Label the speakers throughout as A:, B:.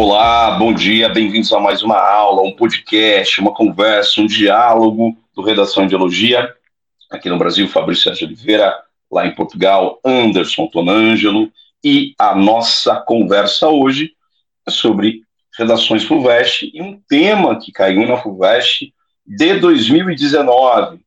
A: Olá, bom dia, bem-vindos a mais uma aula, um podcast, uma conversa, um diálogo do Redação Ideologia. Aqui no Brasil, Fabrício Sérgio Oliveira, lá em Portugal, Anderson Tonângelo. E a nossa conversa hoje é sobre redações FUVEST e um tema que caiu na FUVEST de 2019.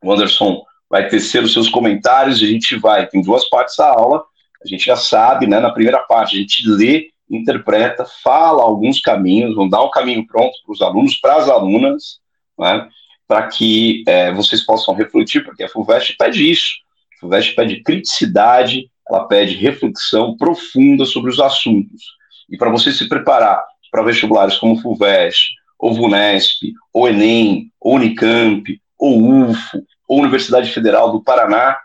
A: O Anderson vai tecer os seus comentários, a gente vai, tem duas partes da aula, a gente já sabe, né, na primeira parte a gente lê, interpreta, fala alguns caminhos, vão dar o caminho pronto para os alunos, para as alunas, né, para que é, vocês possam refletir, porque a FUVEST pede isso, a FUVEST pede criticidade, ela pede reflexão profunda sobre os assuntos. E para você se preparar para vestibulares como FUVEST, ou VUNESP, ou ENEM, ou Unicamp, ou UFO, ou Universidade Federal do Paraná,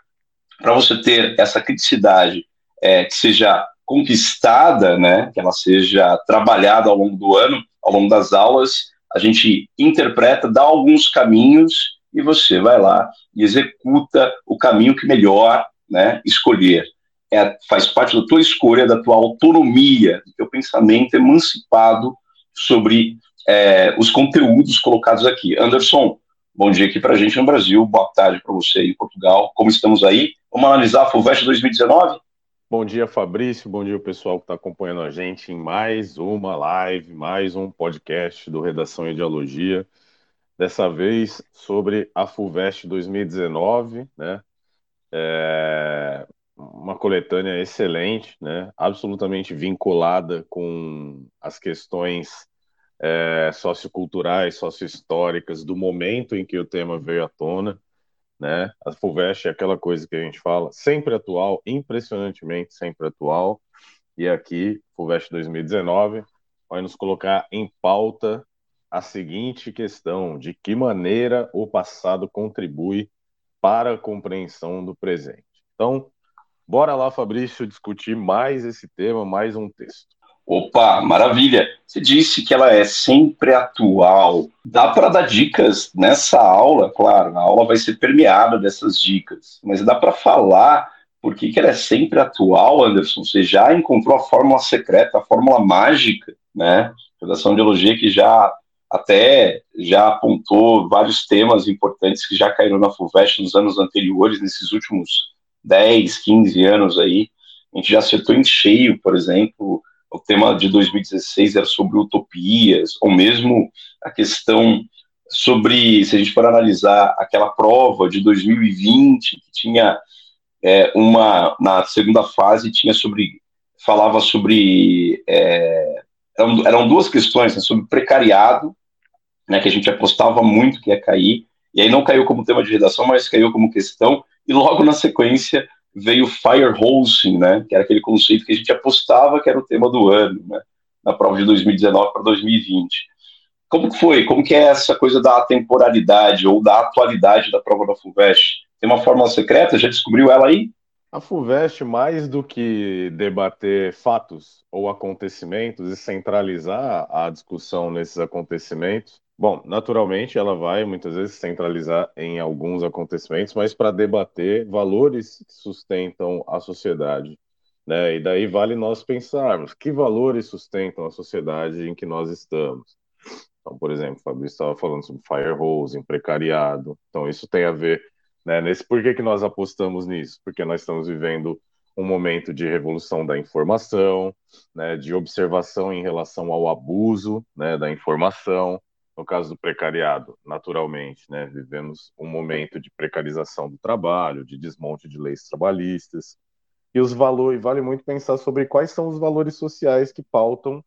A: para você ter essa criticidade é, que seja conquistada, né, que ela seja trabalhada ao longo do ano, ao longo das aulas, a gente interpreta, dá alguns caminhos e você vai lá e executa o caminho que melhor né, escolher. É, faz parte da tua escolha, da tua autonomia, do teu pensamento emancipado sobre é, os conteúdos colocados aqui. Anderson, Bom dia aqui para a gente no Brasil, boa tarde para você em Portugal. Como estamos aí? Vamos analisar a FUVEST 2019?
B: Bom dia, Fabrício. Bom dia, pessoal que está acompanhando a gente em mais uma live, mais um podcast do Redação Ideologia. Dessa vez sobre a FUVEST 2019, né? É uma coletânea excelente, né? Absolutamente vinculada com as questões é, socioculturais, sociohistóricas do momento em que o tema veio à tona, né? A FUVEST é aquela coisa que a gente fala, sempre atual, impressionantemente sempre atual, e aqui, FUVEST 2019, vai nos colocar em pauta a seguinte questão, de que maneira o passado contribui para a compreensão do presente. Então, bora lá, Fabrício, discutir mais esse tema, mais um texto.
A: Opa, maravilha! Você disse que ela é sempre atual. Dá para dar dicas nessa aula, claro, a aula vai ser permeada dessas dicas, mas dá para falar por que, que ela é sempre atual, Anderson? Você já encontrou a fórmula secreta, a fórmula mágica, né? Redação de Elogia que já até já apontou vários temas importantes que já caíram na FUVEST nos anos anteriores, nesses últimos 10, 15 anos aí. A gente já acertou em cheio, por exemplo, o tema de 2016 era sobre utopias, ou mesmo a questão sobre, se a gente for analisar aquela prova de 2020, que tinha é, uma, na segunda fase, tinha sobre, falava sobre, é, eram, eram, duas questões, né, sobre precariado, né, que a gente apostava muito que ia cair, e aí não caiu como tema de redação, mas caiu como questão, e logo na sequência veio firehosing, né, que era aquele conceito que a gente apostava que era o tema do ano, né, na prova de 2019 para 2020. Como foi? Como que é essa coisa da temporalidade ou da atualidade da prova da FUVEST? Tem uma fórmula secreta? Já descobriu ela aí?
B: A FUVEST, mais do que debater fatos ou acontecimentos e centralizar a discussão nesses acontecimentos, Bom, naturalmente ela vai muitas vezes centralizar em alguns acontecimentos, mas para debater valores que sustentam a sociedade. Né? E daí vale nós pensarmos que valores sustentam a sociedade em que nós estamos. Então, por exemplo, o Fabrício estava falando sobre firehose, precariado. Então, isso tem a ver, né, nesse por que, que nós apostamos nisso? Porque nós estamos vivendo um momento de revolução da informação, né, de observação em relação ao abuso né, da informação, no caso do precariado, naturalmente, né, vivemos um momento de precarização do trabalho, de desmonte de leis trabalhistas, e os valores, vale muito pensar sobre quais são os valores sociais que pautam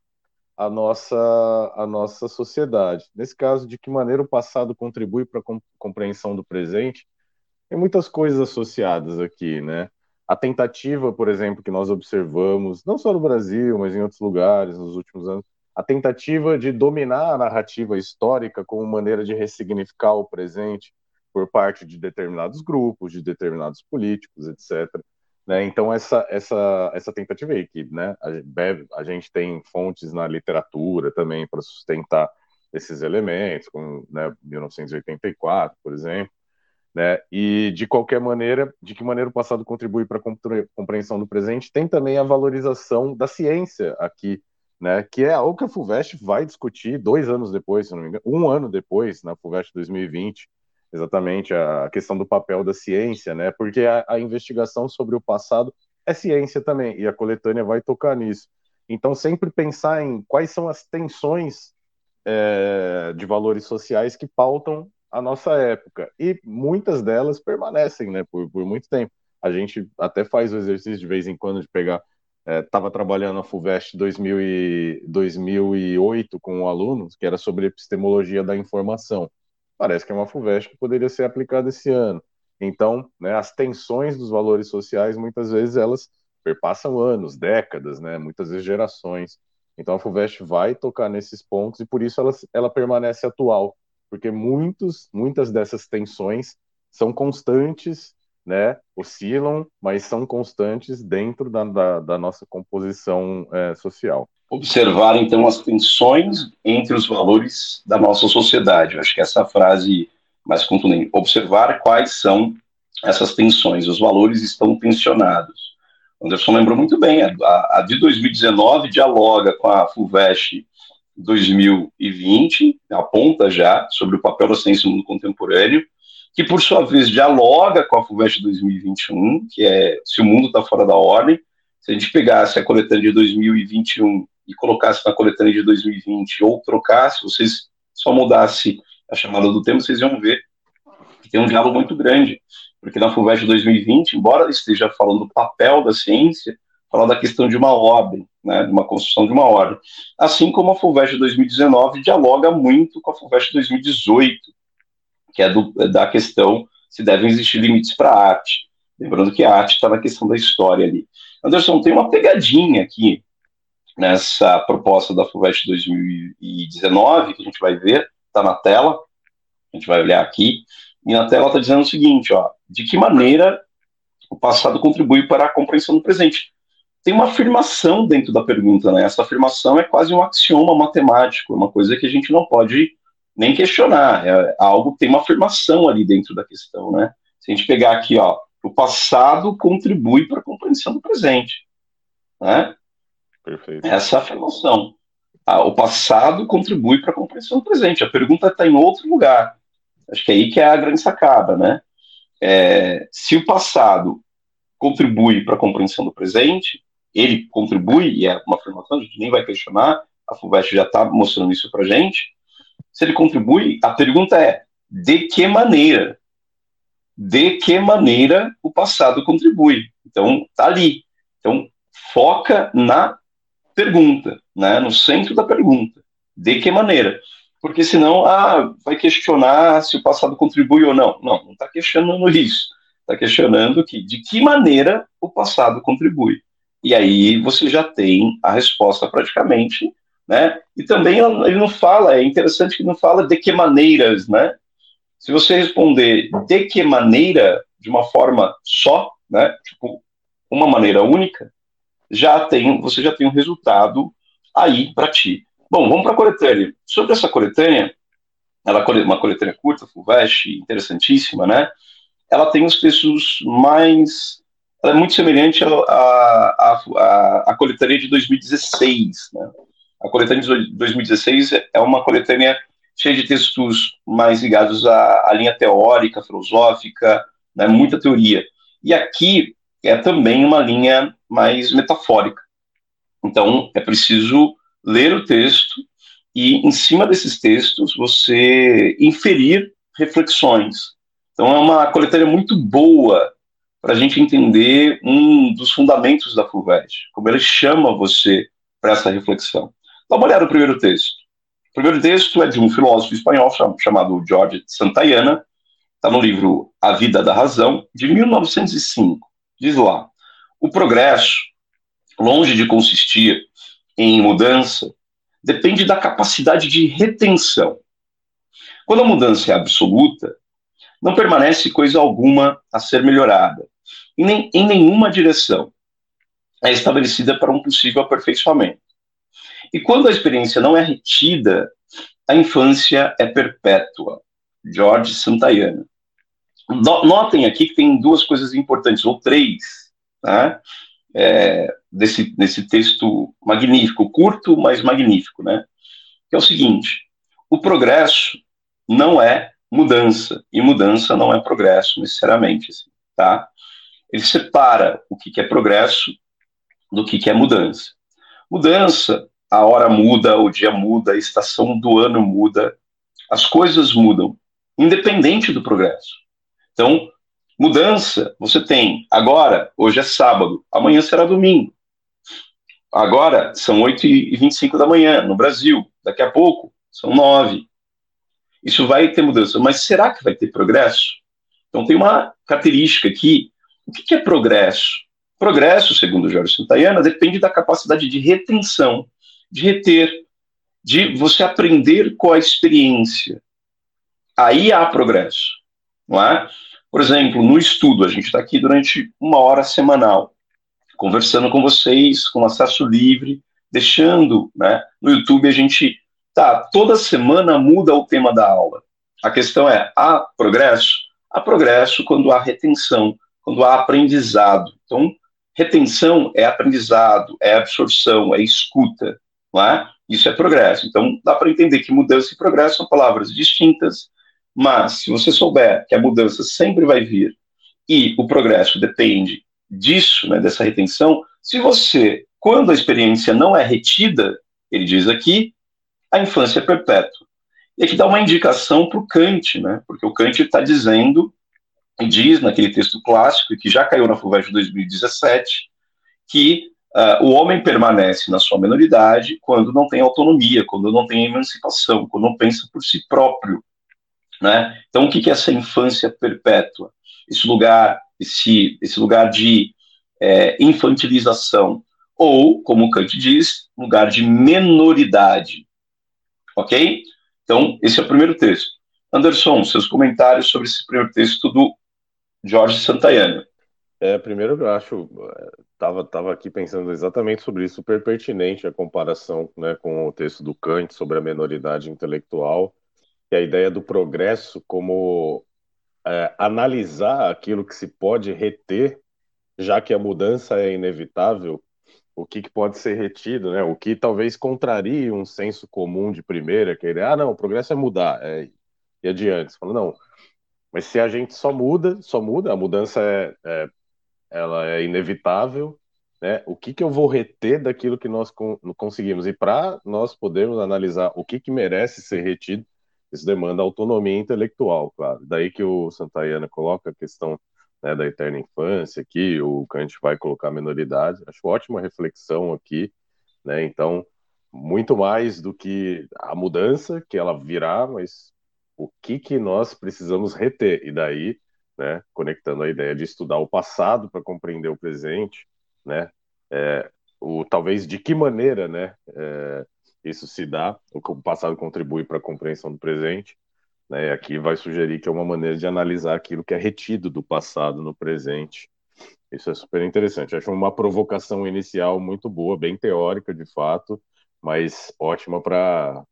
B: a nossa, a nossa sociedade. Nesse caso, de que maneira o passado contribui para a compreensão do presente, tem muitas coisas associadas aqui, né? A tentativa, por exemplo, que nós observamos, não só no Brasil, mas em outros lugares nos últimos anos, a tentativa de dominar a narrativa histórica como maneira de ressignificar o presente por parte de determinados grupos, de determinados políticos, etc. Né? Então essa essa essa tentativa aí que né, a, gente tem fontes na literatura também para sustentar esses elementos, como né, 1984, por exemplo, né? E de qualquer maneira, de que maneira o passado contribui para a compreensão do presente, tem também a valorização da ciência aqui né, que é algo que a FUVEST vai discutir dois anos depois, se não me engano, um ano depois, na FUVEST 2020, exatamente a questão do papel da ciência, né, porque a, a investigação sobre o passado é ciência também, e a coletânea vai tocar nisso. Então, sempre pensar em quais são as tensões é, de valores sociais que pautam a nossa época, e muitas delas permanecem, né, por, por muito tempo. A gente até faz o exercício de vez em quando de pegar estava é, trabalhando na FUVEST 2000 e, 2008 com um aluno, que era sobre epistemologia da informação. Parece que é uma FUVEST que poderia ser aplicada esse ano. Então, né, as tensões dos valores sociais, muitas vezes, elas perpassam anos, décadas, né, muitas vezes gerações. Então, a FUVEST vai tocar nesses pontos e, por isso, ela, ela permanece atual, porque muitos, muitas dessas tensões são constantes né, oscilam, mas são constantes dentro da, da, da nossa composição é, social.
A: Observar, então, as tensões entre os valores da nossa sociedade. Eu acho que essa frase mais contundente. Observar quais são essas tensões. Os valores estão tensionados. Anderson lembrou muito bem, a, a de 2019 dialoga com a FUVEST 2020, aponta já sobre o papel da ciência no mundo contemporâneo, que por sua vez dialoga com a FUVEST 2021, que é se o mundo está fora da ordem. Se a gente pegasse a coletânea de 2021 e colocasse na coletânea de 2020 ou trocasse, vocês só mudasse a chamada do tema, vocês iam ver que tem um diálogo muito grande, porque na FUVEST 2020, embora esteja falando do papel da ciência, fala da questão de uma ordem, né, de uma construção de uma ordem. Assim como a FUVEST 2019 dialoga muito com a FUVEST 2018, que é do, da questão se devem existir limites para a arte. Lembrando que a arte está na questão da história ali. Anderson, tem uma pegadinha aqui nessa proposta da FUVEST 2019, que a gente vai ver, está na tela, a gente vai olhar aqui, e na tela está dizendo o seguinte, ó, de que maneira o passado contribui para a compreensão do presente. Tem uma afirmação dentro da pergunta, né? Essa afirmação é quase um axioma matemático, é uma coisa que a gente não pode nem questionar, é algo tem uma afirmação ali dentro da questão, né? Se a gente pegar aqui, ó, o passado contribui para a compreensão do presente, né? Perfeito. Essa é a afirmação. Ah, o passado contribui para a compreensão do presente. A pergunta está em outro lugar. Acho que é aí que é a grande sacada, né? É, se o passado contribui para a compreensão do presente, ele contribui, e é uma afirmação, a gente nem vai questionar, a FUVEST já está mostrando isso para gente, se ele contribui, a pergunta é: de que maneira? De que maneira o passado contribui? Então, tá ali. Então, foca na pergunta, né, no centro da pergunta. De que maneira? Porque senão, ah, vai questionar se o passado contribui ou não. Não, não está questionando isso. Está questionando que de que maneira o passado contribui. E aí você já tem a resposta praticamente né? E também ele não fala, é interessante que não fala de que maneiras, né? Se você responder de que maneira, de uma forma só, né? Tipo, uma maneira única, já tem, você já tem um resultado aí para ti. Bom, vamos para a coletânea. Sobre essa coletânea, ela é uma coletânea curta, FUVEST, interessantíssima, né? Ela tem os textos mais ela é muito semelhante à a, coletânea de 2016, né? A coletânea de 2016 é uma coletânea cheia de textos mais ligados à, à linha teórica, filosófica, né, muita teoria. E aqui é também uma linha mais metafórica. Então, é preciso ler o texto e, em cima desses textos, você inferir reflexões. Então, é uma coletânea muito boa para a gente entender um dos fundamentos da FUVEST, como ele chama você para essa reflexão. Dá uma olhada no primeiro texto. O primeiro texto é de um filósofo espanhol chamado George Santayana, está no livro A Vida da Razão, de 1905. Diz lá: o progresso, longe de consistir em mudança, depende da capacidade de retenção. Quando a mudança é absoluta, não permanece coisa alguma a ser melhorada, e nem, em nenhuma direção é estabelecida para um possível aperfeiçoamento. E quando a experiência não é retida, a infância é perpétua. George Santayana. Notem aqui que tem duas coisas importantes, ou três. Né? É, desse, desse texto magnífico, curto, mas magnífico, né? Que é o seguinte: o progresso não é mudança, e mudança não é progresso necessariamente, assim, tá? Ele separa o que é progresso do que é mudança. Mudança, a hora muda, o dia muda, a estação do ano muda, as coisas mudam, independente do progresso. Então, mudança, você tem agora, hoje é sábado, amanhã será domingo. Agora são 8h25 da manhã no Brasil, daqui a pouco são 9. Isso vai ter mudança, mas será que vai ter progresso? Então tem uma característica aqui. O que é progresso? Progresso, segundo Jorge Santayana, depende da capacidade de retenção, de reter, de você aprender com a experiência. Aí há progresso, não é? Por exemplo, no estudo, a gente está aqui durante uma hora semanal conversando com vocês, com acesso livre, deixando, né? No YouTube a gente, tá, toda semana muda o tema da aula. A questão é, há progresso? Há progresso quando há retenção, quando há aprendizado. Então, retenção é aprendizado, é absorção, é escuta, não é? Isso é progresso. Então, dá para entender que mudança e progresso são palavras distintas, mas se você souber que a mudança sempre vai vir e o progresso depende disso, né, dessa retenção, se você, quando a experiência não é retida, ele diz aqui, a infância é perpétua. E aqui dá uma indicação para o Kant, né, porque o Kant está dizendo, diz naquele texto clássico, que já caiu na FUVEST de 2017, que uh, o homem permanece na sua menoridade quando não tem autonomia, quando não tem emancipação, quando não pensa por si próprio. Né? Então, o que é essa infância perpétua? Esse lugar esse, esse lugar de é, infantilização, ou, como Kant diz, lugar de menoridade. Ok? Então, esse é o primeiro texto. Anderson, seus comentários sobre esse primeiro texto do Jorge Santayana.
B: É, primeiro eu acho, estava tava aqui pensando exatamente sobre isso, super pertinente a comparação né, com o texto do Kant sobre a menoridade intelectual, e a ideia do progresso como é, analisar aquilo que se pode reter, já que a mudança é inevitável, o que, que, pode ser retido, né? O que talvez contrarie um senso comum de primeira, que ele, ah, não, o progresso é mudar, é, e adiante. Você fala, não, mas se a gente só muda, só muda, a mudança é, é ela é inevitável, né? O que, que eu vou reter daquilo que nós conseguimos? E para nós podermos analisar o que, que merece ser retido, isso demanda autonomia intelectual, claro. Daí que o Santayana coloca a questão né, da eterna infância aqui, o Kant vai colocar a menoridade. Acho ótima reflexão aqui, né? Então, muito mais do que a mudança que ela virá, mas o que que nós precisamos reter e daí, né, conectando a ideia de estudar o passado para compreender o presente, né, é, o talvez de que maneira, né, é, isso se dá, o passado contribui para a compreensão do presente, né? Aqui vai sugerir que é uma maneira de analisar aquilo que é retido do passado no presente. Isso é super interessante. Acho uma provocação inicial muito boa, bem teórica de fato, mas ótima para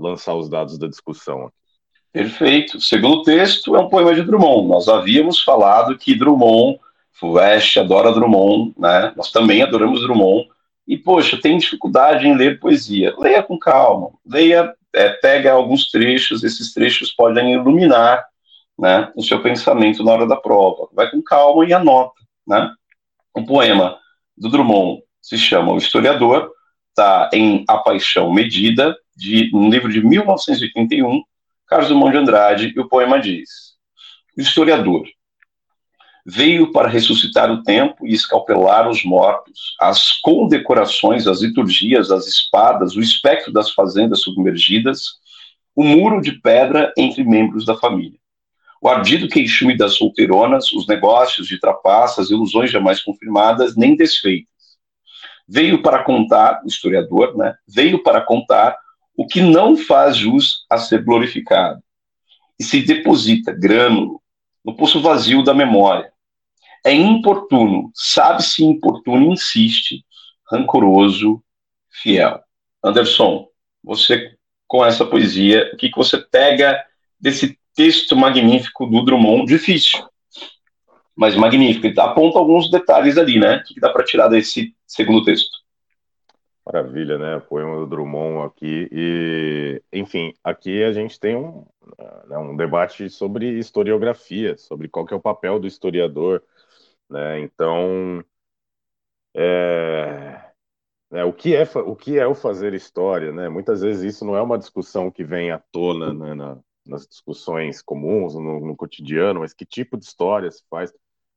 B: lançar os dados da discussão.
A: Perfeito. Segundo texto, é um poema de Drummond. Nós havíamos falado que Drummond, Fuvest adora Drummond, né? Nós também adoramos Drummond, e, poxa, tem dificuldade em ler poesia. Leia com calma, leia, é, pega alguns trechos, esses trechos podem iluminar né, o seu pensamento na hora da prova. Vai com calma e anota. Né? Um poema do Drummond se chama O Historiador, está em A Paixão Medida, de um livro de 1981, Carlos Drummond de Andrade, e o poema diz: O historiador, veio para ressuscitar o tempo e escalpelar os mortos. As condecorações, as liturgias, as espadas, o espectro das fazendas submergidas, o muro de pedra entre membros da família. O ardido queixume das solteironas, os negócios de trapaças, ilusões jamais confirmadas nem desfeitas. Veio para contar, o historiador, né, veio para contar o que não faz jus a ser glorificado e se deposita grânulo no poço vazio da memória, é importuno, sabe-se importuno, insiste, rancoroso, fiel. Anderson, você com essa poesia, o que, que você pega desse texto magnífico do Drummond? Difícil. mas magnífico. Ele aponta alguns detalhes ali, né? O que dá para tirar desse segundo texto?
B: Maravilha, né? Poema do Drummond aqui. E, enfim, aqui a gente tem um, né, um debate sobre historiografia, sobre qual que é o papel do historiador, né? Então, é, é, o, que é, o que é o fazer história, né? Muitas vezes isso não é uma discussão que vem à tona né, na, nas discussões comuns, no, no cotidiano, mas que tipo de história se faz?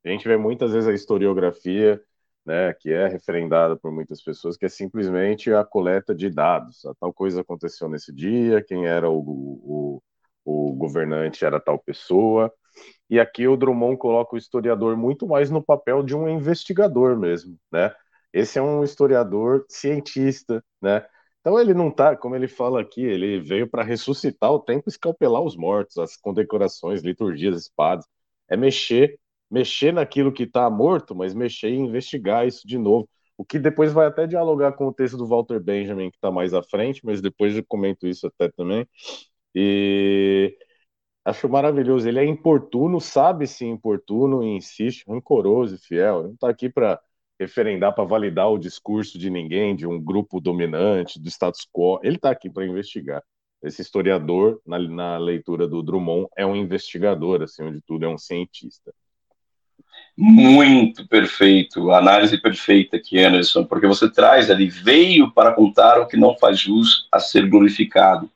B: A gente vê muitas vezes a historiografia né, que é referendada por muitas pessoas, que é simplesmente a coleta de dados. A tal coisa aconteceu nesse dia, quem era o, o, o governante era tal pessoa. E aqui o Drummond coloca o historiador muito mais no papel de um investigador mesmo, né? Esse é um historiador cientista, né? Então ele não tá, como ele fala aqui, ele veio para ressuscitar o tempo escalpelar os mortos, as condecorações, liturgias, espadas. É mexer mexer naquilo que está morto, mas mexer e investigar isso de novo. O que depois vai até dialogar com o texto do Walter Benjamin, que está mais à frente, mas depois eu comento isso até também. E acho maravilhoso. Ele é importuno, sabe se importuno e insiste, rancoroso e fiel. Ele não está aqui para referendar, para validar o discurso de ninguém, de um grupo dominante, do status quo. Ele está aqui para investigar. Esse historiador, na, na leitura do Drummond, é um investigador, assim, de tudo, é um cientista.
A: Muito perfeito, análise perfeita aqui, Anderson, porque você traz ali, veio para contar o que não faz jus a ser glorificado.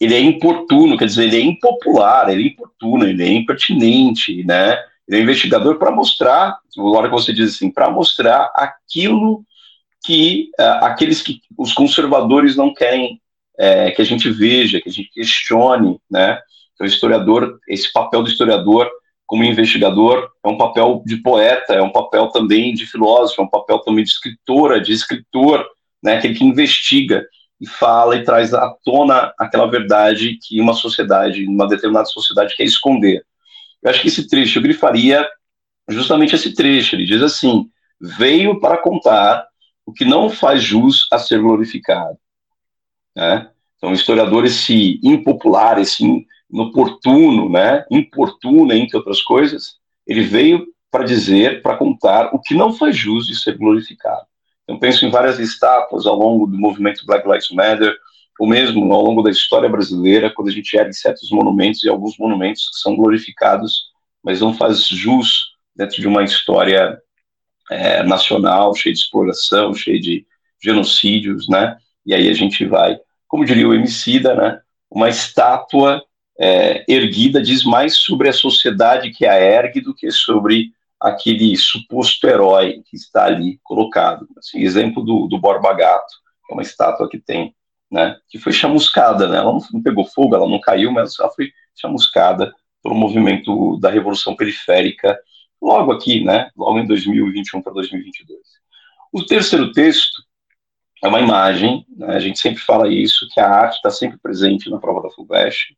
A: Ele é importuno, quer dizer, ele é impopular, ele é importuno, ele é impertinente, né? Ele é investigador para mostrar, agora que você diz assim, para mostrar aquilo que uh, aqueles que os conservadores não querem é, que a gente veja, que a gente questione, né? Então, o historiador, esse papel do historiador como investigador, é um papel de poeta, é um papel também de filósofo, é um papel também de escritora, de escritor, né, aquele que investiga e fala e traz à tona aquela verdade que uma sociedade, uma determinada sociedade quer esconder. Eu acho que esse trecho eu grifaria justamente esse trecho, ele diz assim, veio para contar o que não faz jus a ser glorificado. Né? Então, historiador, esse impopular, esse inoportuno, né, importuno, entre outras coisas, ele veio para dizer, para contar o que não foi justo de ser glorificado. Então, penso em várias estátuas ao longo do movimento Black Lives Matter, ou mesmo ao longo da história brasileira, quando a gente ergue certos monumentos, e alguns monumentos são glorificados, mas não faz jus dentro de uma história é, nacional, cheia de exploração, cheia de genocídios, né? E aí a gente vai, como diria o Emicida, né? Uma estátua é, erguida diz mais sobre a sociedade que a ergue do que sobre aquele suposto herói que está ali colocado. Assim, exemplo do, do Borba Gato, que é uma estátua que tem, né, que foi chamuscada, né, ela não, não pegou fogo, ela não caiu, mas ela foi chamuscada pelo movimento da Revolução Periférica, logo aqui, né, logo em 2021 para 2022. O terceiro texto é uma imagem, né, a gente sempre fala isso, que a arte está sempre presente na prova da FUVEST,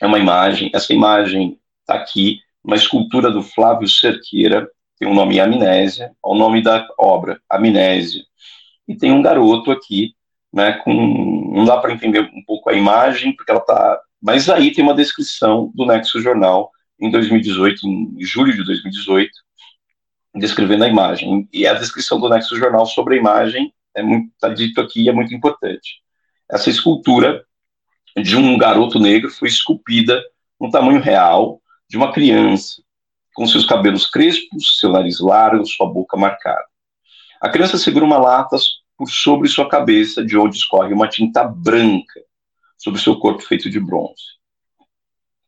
A: é uma imagem, essa imagem está aqui, uma escultura do Flávio Cerqueira, tem o um nome Amnésia, o nome da obra, Amnésia. E tem um garoto aqui, né, com, não dá para entender um pouco a imagem, porque ela está, mas aí tem uma descrição do Nexo Jornal, em 2018, em julho de 2018, descrevendo a imagem. E a descrição do Nexo Jornal sobre a imagem é muito, está dito aqui e é muito importante. Essa escultura de um garoto negro foi esculpida no tamanho real de uma criança, com seus cabelos crespos, seu nariz largo, sua boca marcada. A criança segura uma lata por sobre sua cabeça, de onde escorre uma tinta branca sobre seu corpo feito de bronze.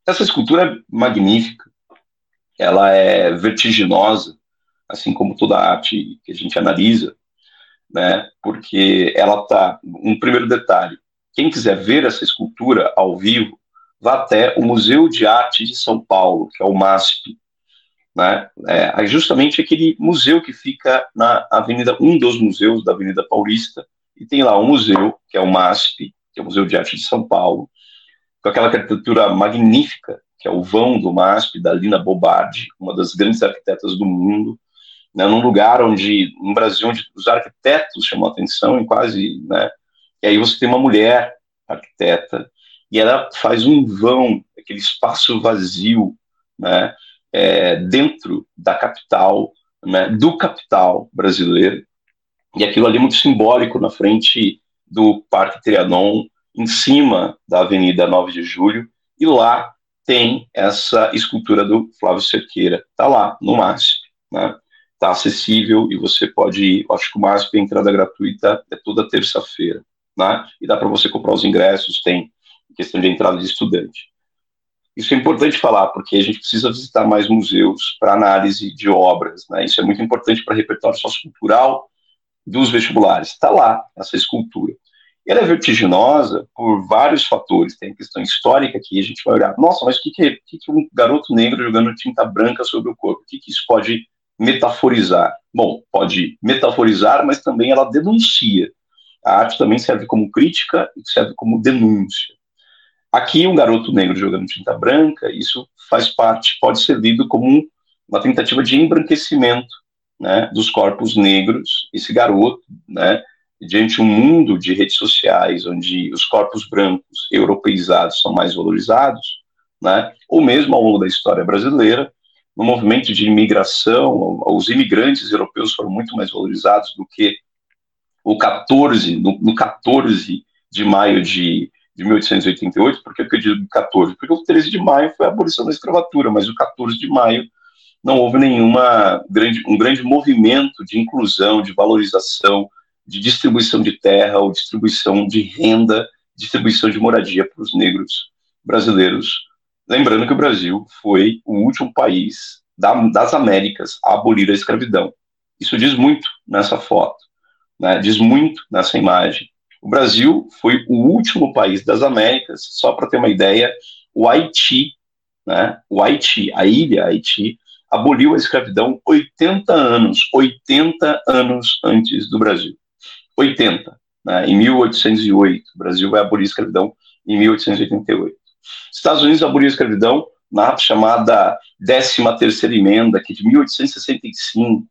A: Essa escultura é magnífica, ela é vertiginosa, assim como toda a arte que a gente analisa, né? Porque ela tá um primeiro detalhe, quem quiser ver essa escultura ao vivo, vá até o Museu de Arte de São Paulo, que é o MASP. Né? É justamente aquele museu que fica na Avenida, um dos museus da Avenida Paulista, e tem lá um museu, que é o MASP, que é o Museu de Arte de São Paulo, com aquela arquitetura magnífica, que é o vão do MASP, da Lina Bobardi, uma das grandes arquitetas do mundo, né, num lugar onde, no Brasil, onde os arquitetos chamam atenção em quase, né, e aí você tem uma mulher arquiteta, e ela faz um vão, aquele espaço vazio, né? é, dentro da capital, né, do capital brasileiro, e aquilo ali é muito simbólico na frente do Parque Trianon, em cima da Avenida 9 de Julho, e lá tem essa escultura do Flávio Cerqueira. Está lá, no MASP. Né? Está acessível e você pode ir. Acho que o MASP, a entrada gratuita é toda terça-feira. Né? E dá para você comprar os ingressos, tem questão de entrada de estudante. Isso é importante falar, porque a gente precisa visitar mais museus para análise de obras. Né? Isso é muito importante para repertório sociocultural dos vestibulares. Está lá, essa escultura. Ela é vertiginosa por vários fatores. Tem a questão histórica que a gente vai olhar. Nossa, mas o que, que, que, um garoto negro jogando tinta branca sobre o corpo? O que, que isso pode metaforizar? Bom, pode metaforizar, mas também ela denuncia. A arte também serve como crítica e serve como denúncia. Aqui, um garoto negro jogando tinta branca, isso faz parte, pode ser lido como uma tentativa de embranquecimento né, dos corpos negros. Esse garoto, né, diante um mundo de redes sociais, onde os corpos brancos europeizados são mais valorizados, né, ou mesmo ao longo da história brasileira, no movimento de imigração, os imigrantes europeus foram muito mais valorizados do que o 14, no, no 14 de maio de, de 1888, por que eu digo 14? Porque o 13 de maio foi a abolição da escravatura, mas o 14 de maio não houve nenhuma grande, um grande movimento de inclusão, de valorização, de distribuição de terra ou distribuição de renda, distribuição de moradia para os negros brasileiros. Lembrando que o Brasil foi o último país da, das Américas a abolir a escravidão. Isso diz muito nessa foto, né? diz muito nessa imagem. O Brasil foi o último país das Américas, só para ter uma ideia, o Haiti, né? o Haiti, a ilha Haiti, aboliu a escravidão 80 anos, 80 anos antes do Brasil. 80, né, em 1808. O Brasil vai abolir a escravidão em 1888. Estados Unidos aboliu a escravidão na chamada 13 terceira emenda, que é de 1865,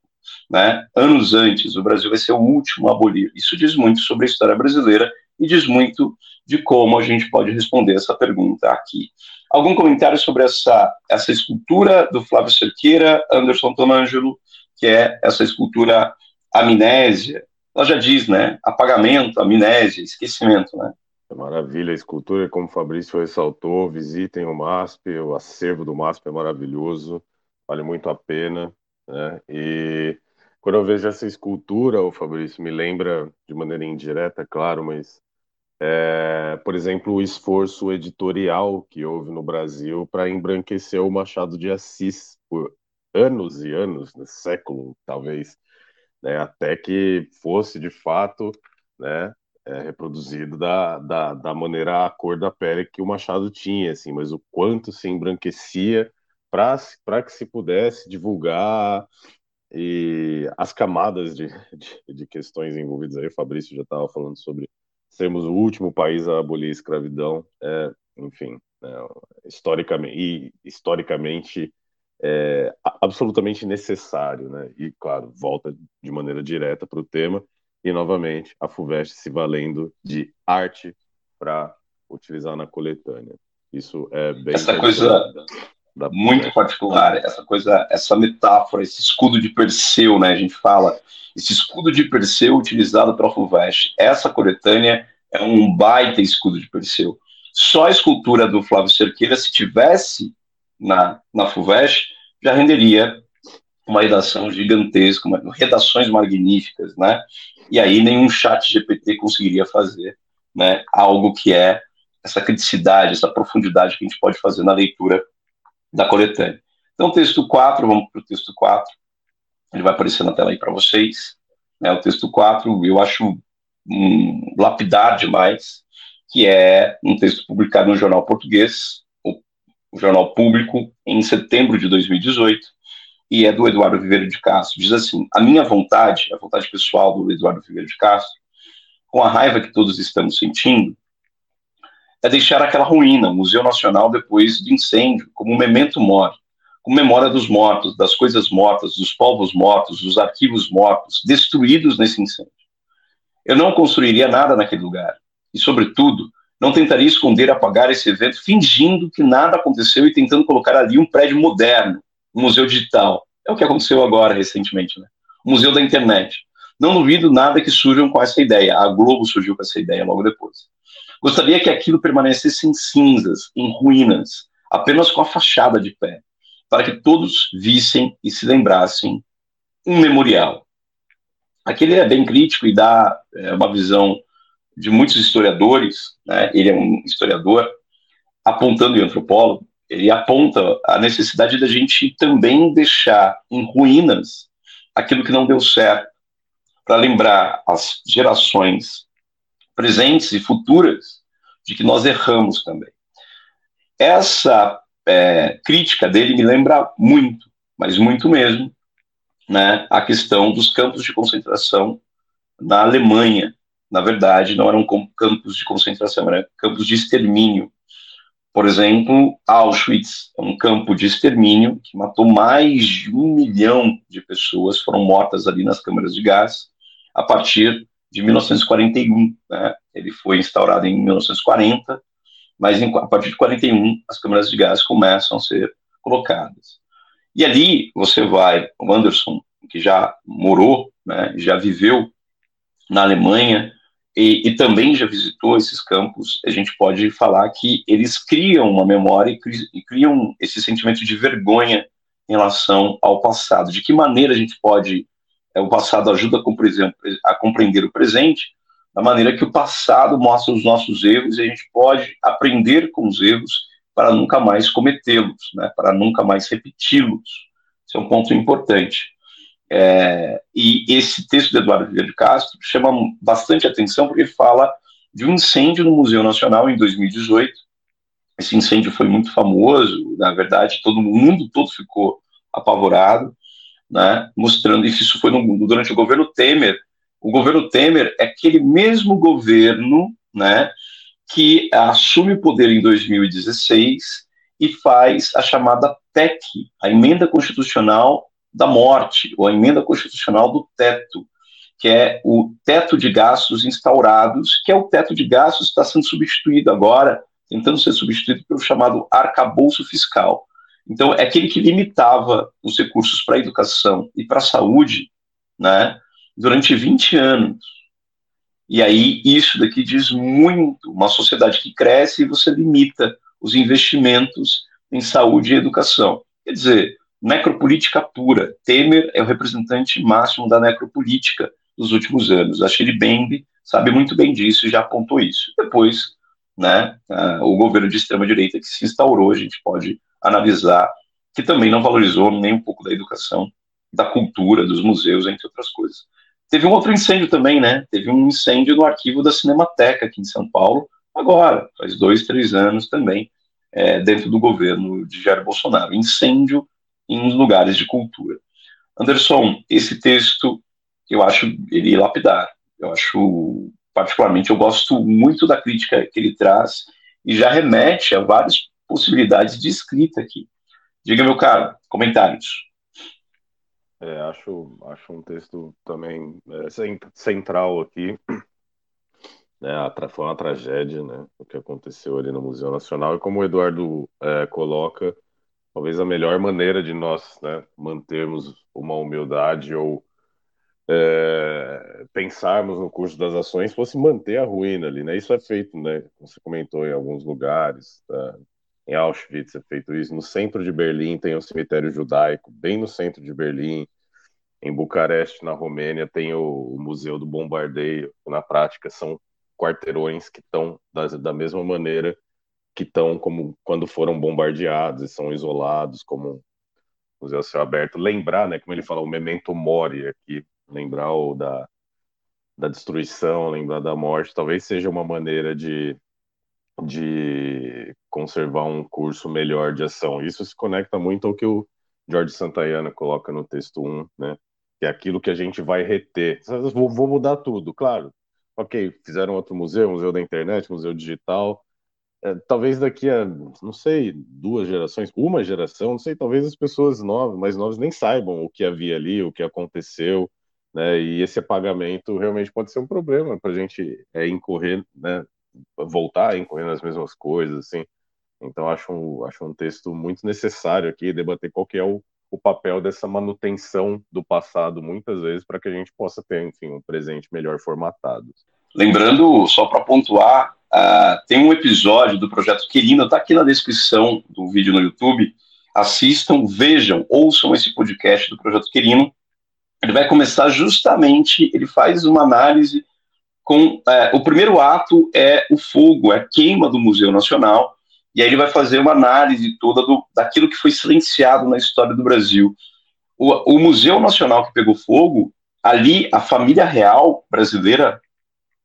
A: né, anos antes, o Brasil vai ser o último a abolir. Isso diz muito sobre a história brasileira e diz muito de como a gente pode responder essa pergunta aqui. Algum comentário sobre essa, essa escultura do Flávio Cerqueira, Anderson Tonângelo, que é essa escultura amnésia, ela já diz, né? Apagamento, amnésia, esquecimento, né?
B: É maravilha, a escultura, como o Fabrício ressaltou, visitem o MASP, o acervo do MASP é maravilhoso, vale muito a pena, né? E quando eu vejo essa escultura, o Fabrício me lembra de maneira indireta, claro, mas é, por exemplo, o esforço editorial que houve no Brasil para embranquecer o Machado de Assis por anos e anos, né, século talvez, né, até que fosse de fato né, é, reproduzido da, da, da maneira a cor da pele que o Machado tinha, assim, mas o quanto se embranquecia para que se pudesse divulgar e as camadas de, de, de questões envolvidas aí, o Fabrício já estava falando sobre sermos o último país a abolir a escravidão, é, enfim, é, historicamente, e historicamente é absolutamente necessário, né? E, claro, volta de maneira direta para o tema, e novamente a FUVEST se valendo de arte para utilizar na coletânea. Isso é bem.
A: Essa coisa muito particular, essa coisa, essa metáfora, esse escudo de Perseu, né? A gente fala, esse escudo de Perseu utilizado pela FUVEST. Essa coletânea é um baita escudo de Perseu. Só a escultura do Flávio Cerqueira, se tivesse na, na FUVEST, já renderia uma redação gigantesca, uma, redações magníficas, né? E aí nenhum chat GPT conseguiria fazer, né? Algo que é essa criticidade, essa profundidade que a gente pode fazer na leitura da coletânea. Então, texto 4, vamos para o texto 4. Ele vai aparecer na tela aí para vocês. Né, o texto 4, eu acho um, lapidar demais, que é um texto publicado no jornal português, o Jornal Público, em setembro de 2018, e é do Eduardo Viveiro de Castro. Diz assim: A minha vontade, a vontade pessoal do Eduardo Viveiro de Castro, com a raiva que todos estamos sentindo, é deixar aquela ruína, o Museu Nacional, depois do incêndio, como um memento mori, com memória dos mortos, das coisas mortas, dos povos mortos, dos arquivos mortos, destruídos nesse incêndio. Eu não construiria nada naquele lugar. E, sobretudo, não tentaria esconder, apagar esse evento, fingindo que nada aconteceu e tentando colocar ali um prédio moderno, um museu digital. É o que aconteceu agora, recentemente, né? O museu da internet. Não duvido nada que surjam com essa ideia. A Globo surgiu com essa ideia logo depois. Gostaria que aquilo permanecesse em cinzas, em ruínas, apenas com a fachada de pé, para que todos vissem e se lembrassem um memorial. Aquele é bem crítico e dá é, uma visão de muitos historiadores, né? ele é um historiador, apontando e antropólogo, ele aponta a necessidade da gente também deixar em ruínas aquilo que não deu certo, para lembrar as gerações presentes e futuras de que nós erramos também. Essa é, crítica dele me lembra muito, mas muito mesmo, né, a questão dos campos de concentração na Alemanha. Na verdade, não eram campos de concentração, eram campos de extermínio. Por exemplo, Auschwitz, é um campo de extermínio que matou mais de um milhão de pessoas, foram mortas ali nas câmaras de gás, a partir de 1941. Né? Ele foi instaurado em 1940, mas em, a partir de 41 as câmaras de gás começam a ser colocadas. E ali você vai, o Anderson, que já morou, né, já viveu na Alemanha e, e, também já visitou esses campos, a gente pode falar que eles criam uma memória e criam esse sentimento de vergonha em relação ao passado. De que maneira a gente pode o passado ajuda, por exemplo, a compreender o presente, da maneira que o passado mostra os nossos erros e a gente pode aprender com os erros para nunca mais cometê-los, né, para nunca mais repeti-los. Esse é um ponto importante. É, e esse texto de Eduardo Vieira de Castro chama bastante atenção porque fala de um incêndio no Museu Nacional em 2018. Esse incêndio foi muito famoso, na verdade, todo mundo todo ficou apavorado né, mostrando que isso foi no, durante o governo Temer. O governo Temer é aquele mesmo governo né, que assume o poder em 2016 e faz a chamada PEC, a emenda constitucional da morte, ou a emenda constitucional do teto, que é o teto de gastos instaurados, que é o teto de gastos que está sendo substituído agora, tentando ser substituído pelo chamado arcabouço fiscal. Então, é aquele que limitava os recursos para a educação e para a saúde né, durante 20 anos. E aí, isso daqui diz muito. Uma sociedade que cresce e você limita os investimentos em saúde e educação. Quer dizer, necropolítica pura. Temer é o representante máximo da necropolítica dos últimos anos. A Shirley Bembe sabe muito bem disso e já apontou isso. Depois, né, o governo de extrema-direita que se instaurou, a gente pode analisar, que também não valorizou nem um pouco da educação, da cultura, dos museus, entre outras coisas. Teve um outro incêndio também, né? Teve um incêndio no arquivo da Cinemateca aqui em São Paulo, agora, faz dois, três anos também, é, dentro do governo de Jair Bolsonaro. Incêndio em lugares de cultura. Anderson, esse texto, eu acho ele lapidar. Eu acho, particularmente, eu gosto muito da crítica que ele traz e já remete a vários possibilidades de escrita aqui. Diga, meu caro, comentários.
B: É, acho, acho um texto também é, central aqui. Né, foi uma tragédia, né, o que aconteceu ali no Museu Nacional. E como o Eduardo é, coloca, talvez a melhor maneira de nós né, mantermos uma humildade ou é, pensarmos no curso das ações fosse manter a ruína ali, né? Isso é feito, né? Você comentou em alguns lugares, tá? Em Auschwitz é feito isso. No centro de Berlim tem o cemitério judaico, bem no centro de Berlim. Em Bucareste, na Romênia, tem o, Museu do Bombardeio. Na prática, são quarteirões que estão da, da mesma maneira que estão como quando foram bombardeados e são isolados como museu céu aberto. Lembrar, né, como ele fala, o memento mori aqui, lembrar o da, da destruição, lembrar da morte, talvez seja uma maneira de de conservar um curso melhor de ação. Isso se conecta muito ao que o Jorge Santayana coloca no texto 1, né? Que é aquilo que a gente vai reter. Vou, vou mudar tudo, claro. Ok, fizeram outro museu, museu da internet, museu digital. É, talvez daqui a, não sei, duas gerações, uma geração, não sei, talvez as pessoas novas, mais novas nem saibam o que havia ali, o que aconteceu, né? E esse apagamento realmente pode ser um problema para a gente é, incorrer, né? Voltar a incorrer nas mesmas coisas, assim. Então acho um, acho um texto muito necessário aqui debater qual que é o, o papel dessa manutenção do passado, muitas vezes, para que a gente possa ter, enfim, um presente melhor formatado.
A: Lembrando, só para pontuar, uh, tem um episódio do Projeto Querino, está aqui na descrição do vídeo no YouTube. Assistam, vejam, ouçam esse podcast do Projeto Querino. Ele vai começar justamente, ele faz uma análise com. É, o primeiro ato é o fogo, é a queima do Museu Nacional, e aí ele vai fazer uma análise toda do, daquilo que foi silenciado na história do Brasil. O, o Museu Nacional que pegou fogo, ali a família real brasileira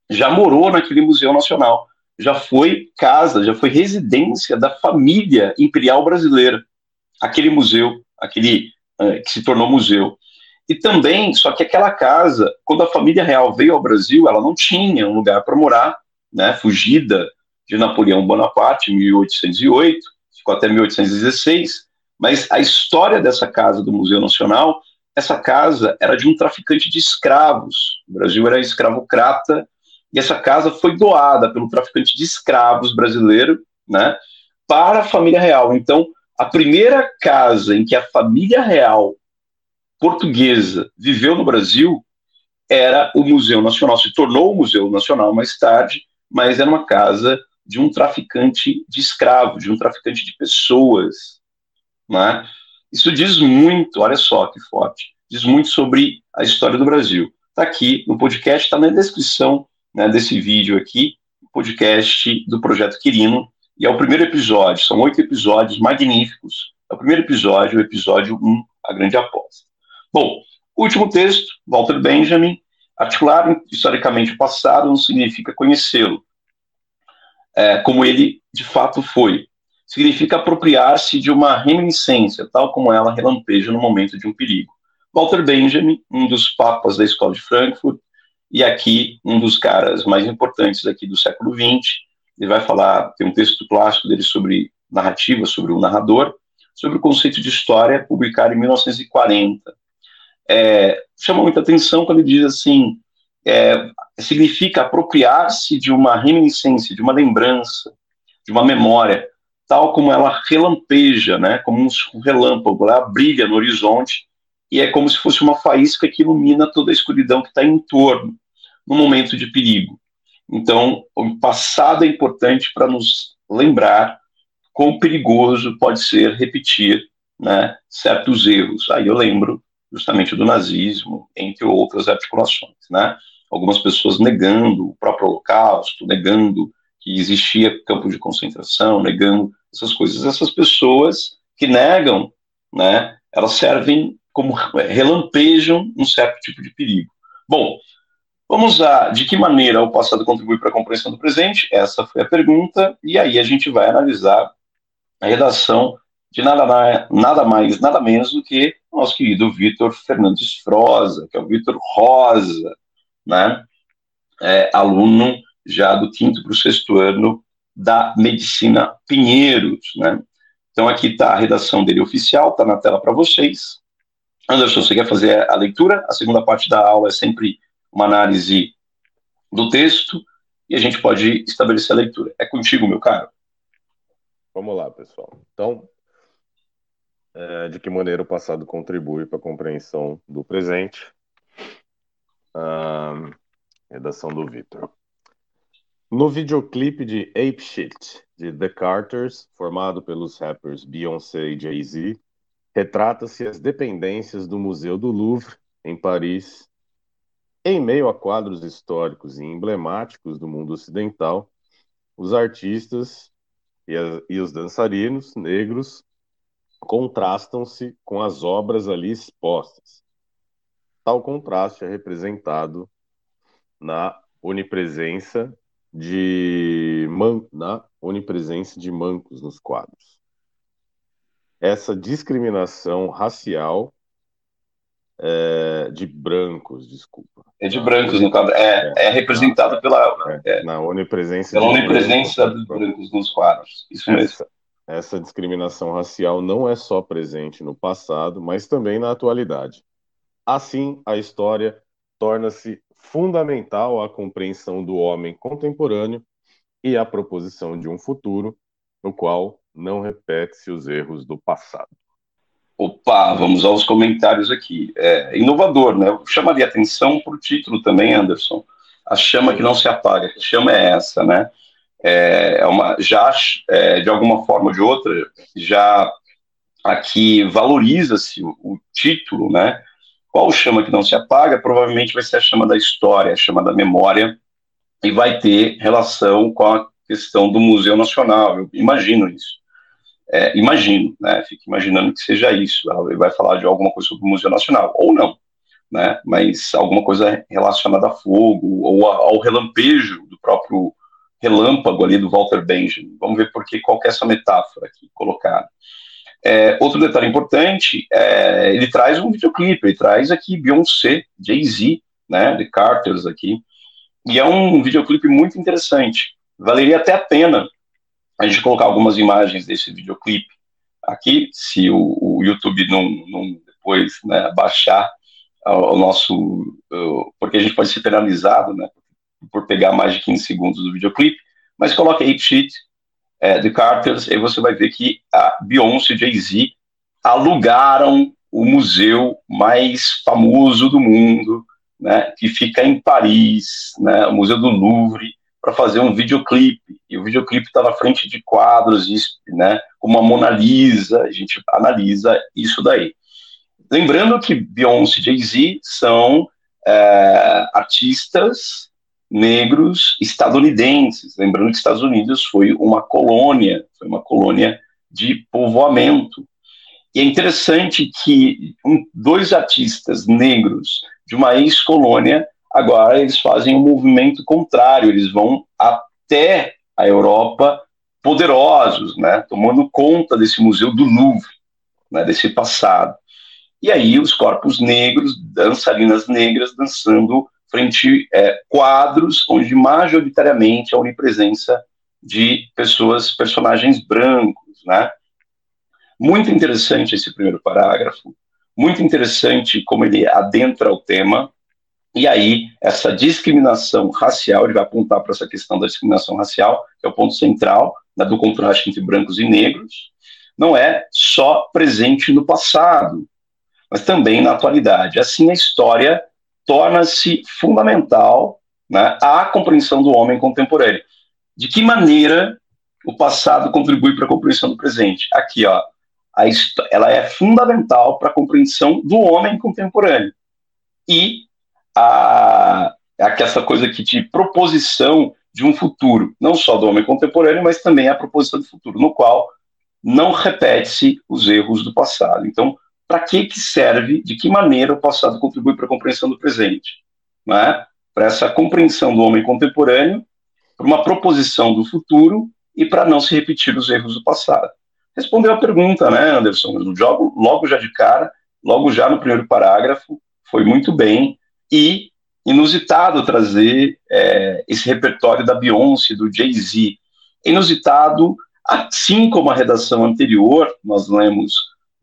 A: já morou naquele Museu Nacional, já foi casa, já foi residência da família imperial brasileira, aquele museu, aquele uh, que se tornou museu. E também, só que aquela casa, quando a família real veio ao Brasil, ela não tinha um lugar para morar, né, fugida de Napoleão Bonaparte, em 1808, ficou até 1816, mas a história dessa casa do Museu Nacional, essa casa era de um traficante de escravos. O Brasil era escravocrata, e essa casa foi doada pelo traficante de escravos brasileiro, né, para a família real. Então, a primeira casa em que a família real portuguesa viveu no Brasil era o Museu Nacional, se tornou o Museu Nacional mais tarde, mas era uma casa de um traficante de escravos, de um traficante de pessoas. Né? Isso diz muito, olha só que forte, diz muito sobre a história do Brasil. Está aqui no podcast, está na descrição né, desse vídeo aqui, o podcast do Projeto Quirino, e é o primeiro episódio, são oito episódios magníficos. É o primeiro episódio, o episódio 1, um, A Grande Aposta. Bom, último texto, Walter Benjamin. Articular historicamente o passado não significa conhecê-lo, é, como ele de fato foi. Significa apropriar-se de uma reminiscência, tal como ela relampeja no momento de um perigo. Walter Benjamin, um dos papas da escola de Frankfurt, e aqui um dos caras mais importantes aqui do século XX. Ele vai falar, tem um texto clássico dele sobre narrativa, sobre o narrador, sobre o conceito de história, publicado em 1940 é, chama muita atenção quando ele diz assim, é, significa apropriar-se de uma reminiscência, de uma lembrança, de uma memória, tal como ela relampeja, né, como um relâmpago, ela brilha no horizonte, e é como se fosse uma faísca que ilumina toda a escuridão que está em torno, no momento de perigo. Então, o passado é importante para nos lembrar quão perigoso pode ser repetir né, certos erros. Aí eu lembro justamente do nazismo, entre outras articulações, né? Algumas pessoas negando o próprio Holocausto, negando que existia campo de concentração, negando essas coisas. Essas pessoas que negam, né? Elas servem como relampejam um certo tipo de perigo. Bom, vamos a de que maneira o passado contribui para a compreensão do presente? Essa foi a pergunta, e aí a gente vai analisar a redação de nada, nada mais, nada menos do que o nosso querido Vitor Fernandes Froza, que é o Vitor Rosa, né? É, aluno já do quinto para o sexto ano da Medicina Pinheiros, né? Então aqui está a redação dele oficial, está na tela para vocês. Anderson, você quer fazer a leitura? A segunda parte da aula é sempre uma análise do texto e a gente pode estabelecer a leitura. É contigo, meu caro.
B: Vamos lá, pessoal. Então, é, de que maneira o passado contribui para a compreensão do presente. Ah, redação do Victor. No videoclipe de Ape Shit, de The Carters, formado pelos rappers Beyoncé e Jay-Z, retrata-se as dependências do Museu do Louvre, em Paris. Em meio a quadros históricos e emblemáticos do mundo ocidental, os artistas e, e os dançarinos negros contrastam-se com as obras ali expostas. Tal contraste é representado na onipresença de man... na onipresença de mancos nos quadros. Essa discriminação racial é, de brancos, desculpa.
A: É de brancos, no quadro. É, é, é representado pela,
B: é, na onipresença,
A: pela onipresença dos brancos nos quadros. Isso mesmo. Essa,
B: essa discriminação racial não é só presente no passado, mas também na atualidade. Assim, a história torna-se fundamental à compreensão do homem contemporâneo e à proposição de um futuro no qual não repete-se os erros do passado.
A: Opa, vamos aos comentários aqui. É, inovador, né? Eu chamaria atenção para o título também, Anderson. A chama que não se apaga. Que chama é essa, né? É, é uma, já, é, de alguma forma ou de outra, já aqui valoriza-se o, o, título, né? Qual chama que não se apaga? Provavelmente vai ser a chama da história, a chama da memória, e vai ter relação com a questão do Museu Nacional. Eu imagino isso. É, imagino, né? Fico imaginando que seja isso. Ela vai falar de alguma coisa sobre o Museu Nacional, ou não, né? Mas alguma coisa relacionada a fogo, ou a, ao relampejo do próprio relâmpago ali do Walter Benjamin. Vamos ver por que, qual é essa metáfora aqui colocada. É, outro detalhe importante, é, ele traz um videoclipe, ele traz aqui Beyoncé, Jay-Z, né, The Carters aqui, e é um videoclipe muito interessante. Valeria até a pena a gente colocar algumas imagens desse videoclipe aqui, se o, o YouTube não, não depois né, baixar o nosso, porque a gente pode ser penalizado, né, por pegar mais de 15 segundos do videoclipe, mas coloque aí Cheat, é, The Carters, e você vai ver que a Beyoncé e Jay-Z alugaram o museu mais famoso do mundo, né, que fica em Paris, né, o Museu do Louvre, para fazer um videoclipe. E o videoclipe está na frente de quadros, né, como a Mona Lisa, a gente analisa isso daí. Lembrando que Beyoncé e Jay-Z são é, artistas negros estadunidenses. Lembrando que Estados Unidos foi uma colônia, foi uma colônia de povoamento. E é interessante que um, dois artistas negros de uma ex-colônia, agora eles fazem um movimento contrário, eles vão até a Europa poderosos, né, tomando conta desse museu do Louvre, né, desse passado. E aí os corpos negros, dançarinas negras dançando frente é, quadros onde majoritariamente há onipresença de pessoas, personagens brancos, né? Muito interessante esse primeiro parágrafo, muito interessante como ele adentra o tema, e aí essa discriminação racial, ele vai apontar para essa questão da discriminação racial, que é o ponto central né, do contraste entre brancos e negros, não é só presente no passado, mas também na atualidade. Assim, a história torna-se fundamental né, à compreensão do homem contemporâneo. De que maneira o passado contribui para a compreensão do presente? Aqui, ó, a, ela é fundamental para a compreensão do homem contemporâneo. E a, a, essa coisa aqui de proposição de um futuro, não só do homem contemporâneo, mas também a proposição do futuro, no qual não repete-se os erros do passado. Então, para que, que serve, de que maneira o passado contribui para a compreensão do presente, né? para essa compreensão do homem contemporâneo, para uma proposição do futuro e para não se repetir os erros do passado. Respondeu a pergunta, né, Anderson? Logo, logo já de cara, logo já no primeiro parágrafo, foi muito bem e inusitado trazer é, esse repertório da Beyoncé, do Jay-Z. Inusitado, assim como a redação anterior, nós lemos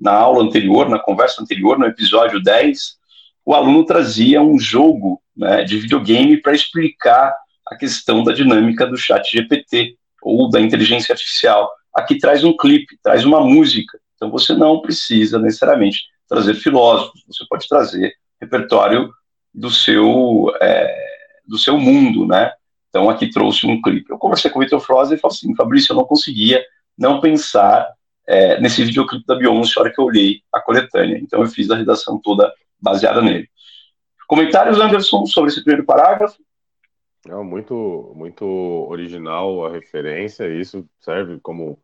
A: na aula anterior, na conversa anterior, no episódio 10, o aluno trazia um jogo né, de videogame para explicar a questão da dinâmica do chat GPT ou da inteligência artificial. Aqui traz um clipe, traz uma música. Então você não precisa necessariamente trazer filósofos, você pode trazer repertório do seu, é, do seu mundo, né? Então aqui trouxe um clipe. Eu conversei com o Vitor Froza e falei assim, Fabrício, eu não conseguia não pensar é, nesse videoclipe da Beyoncé, a hora que eu olhei a coletânea. Então eu fiz a redação toda baseada nele. Comentários, Anderson, sobre esse primeiro parágrafo?
B: Não, muito, muito original a referência, isso serve como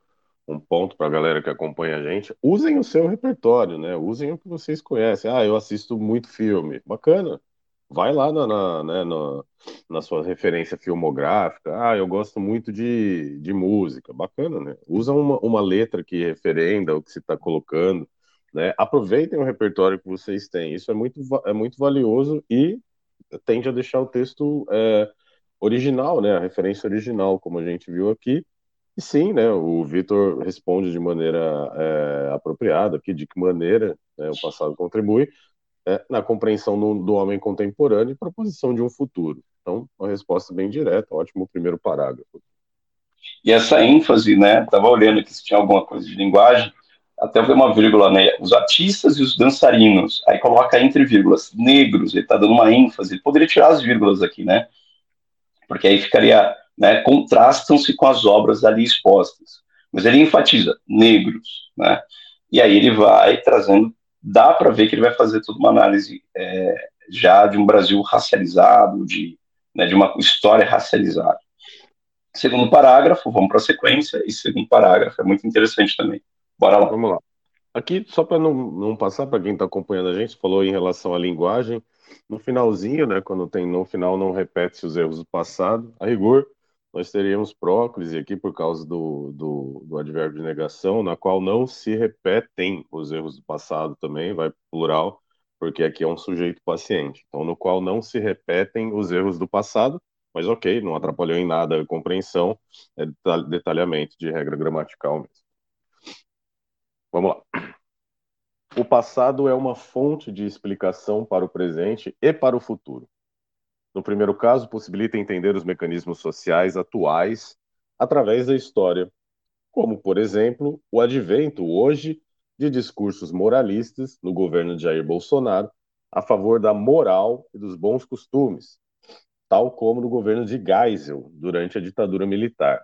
B: um ponto para a galera que acompanha a gente. Usem o seu repertório, né? Usem o que vocês conhecem. Ah, eu assisto muito filme. Bacana vai lá na, na, né, na, na, sua referência filmográfica. Ah, eu gosto muito de, de música. Bacana, né? Usa uma, uma letra que referenda o que se está colocando. Né? Aproveitem o repertório que vocês têm. Isso é muito, é muito valioso e tende a deixar o texto é, original, né? A referência original, como a gente viu aqui. E sim, né? O Vitor responde de maneira é, apropriada aqui, de que maneira né, o passado contribui é, na compreensão do, do, homem contemporâneo e proposição de um futuro. Então, uma resposta bem direta, ótimo primeiro parágrafo.
A: E essa ênfase, né, estava olhando aqui se tinha alguma coisa de linguagem, até ver uma vírgula, né? Os artistas e os dançarinos. Aí coloca entre vírgulas, negros, ele está dando uma ênfase. Ele poderia tirar as vírgulas aqui, né? Porque aí ficaria, né? Contrastam-se com as obras ali expostas. Mas ele enfatiza negros, né? E aí ele vai trazendo, dá para ver que ele vai fazer toda uma análise é, já de um Brasil racializado, de, né, de uma história racializada. Segundo parágrafo, vamos para a sequência, e segundo parágrafo é muito interessante também. Bora lá.
B: Vamos lá. Aqui, só para não, não passar para quem está acompanhando a gente, falou em relação à linguagem. No finalzinho, né, quando tem no final, não repete-se os erros do passado. A rigor, nós teríamos próclise aqui por causa do, do, do, advérbio de negação, na qual não se repetem os erros do passado também, vai plural, porque aqui é um sujeito paciente. Então, no qual não se repetem os erros do passado, mas ok, não atrapalhou em nada a compreensão, é detalhamento de regra gramatical mesmo. Vamos lá. O passado é uma fonte de explicação para o presente e para o futuro. No primeiro caso, possibilita entender os mecanismos sociais atuais através da história, como, por exemplo, o advento hoje de discursos moralistas no governo de Jair Bolsonaro a favor da moral e dos bons costumes, tal como no governo de Geisel durante a ditadura militar.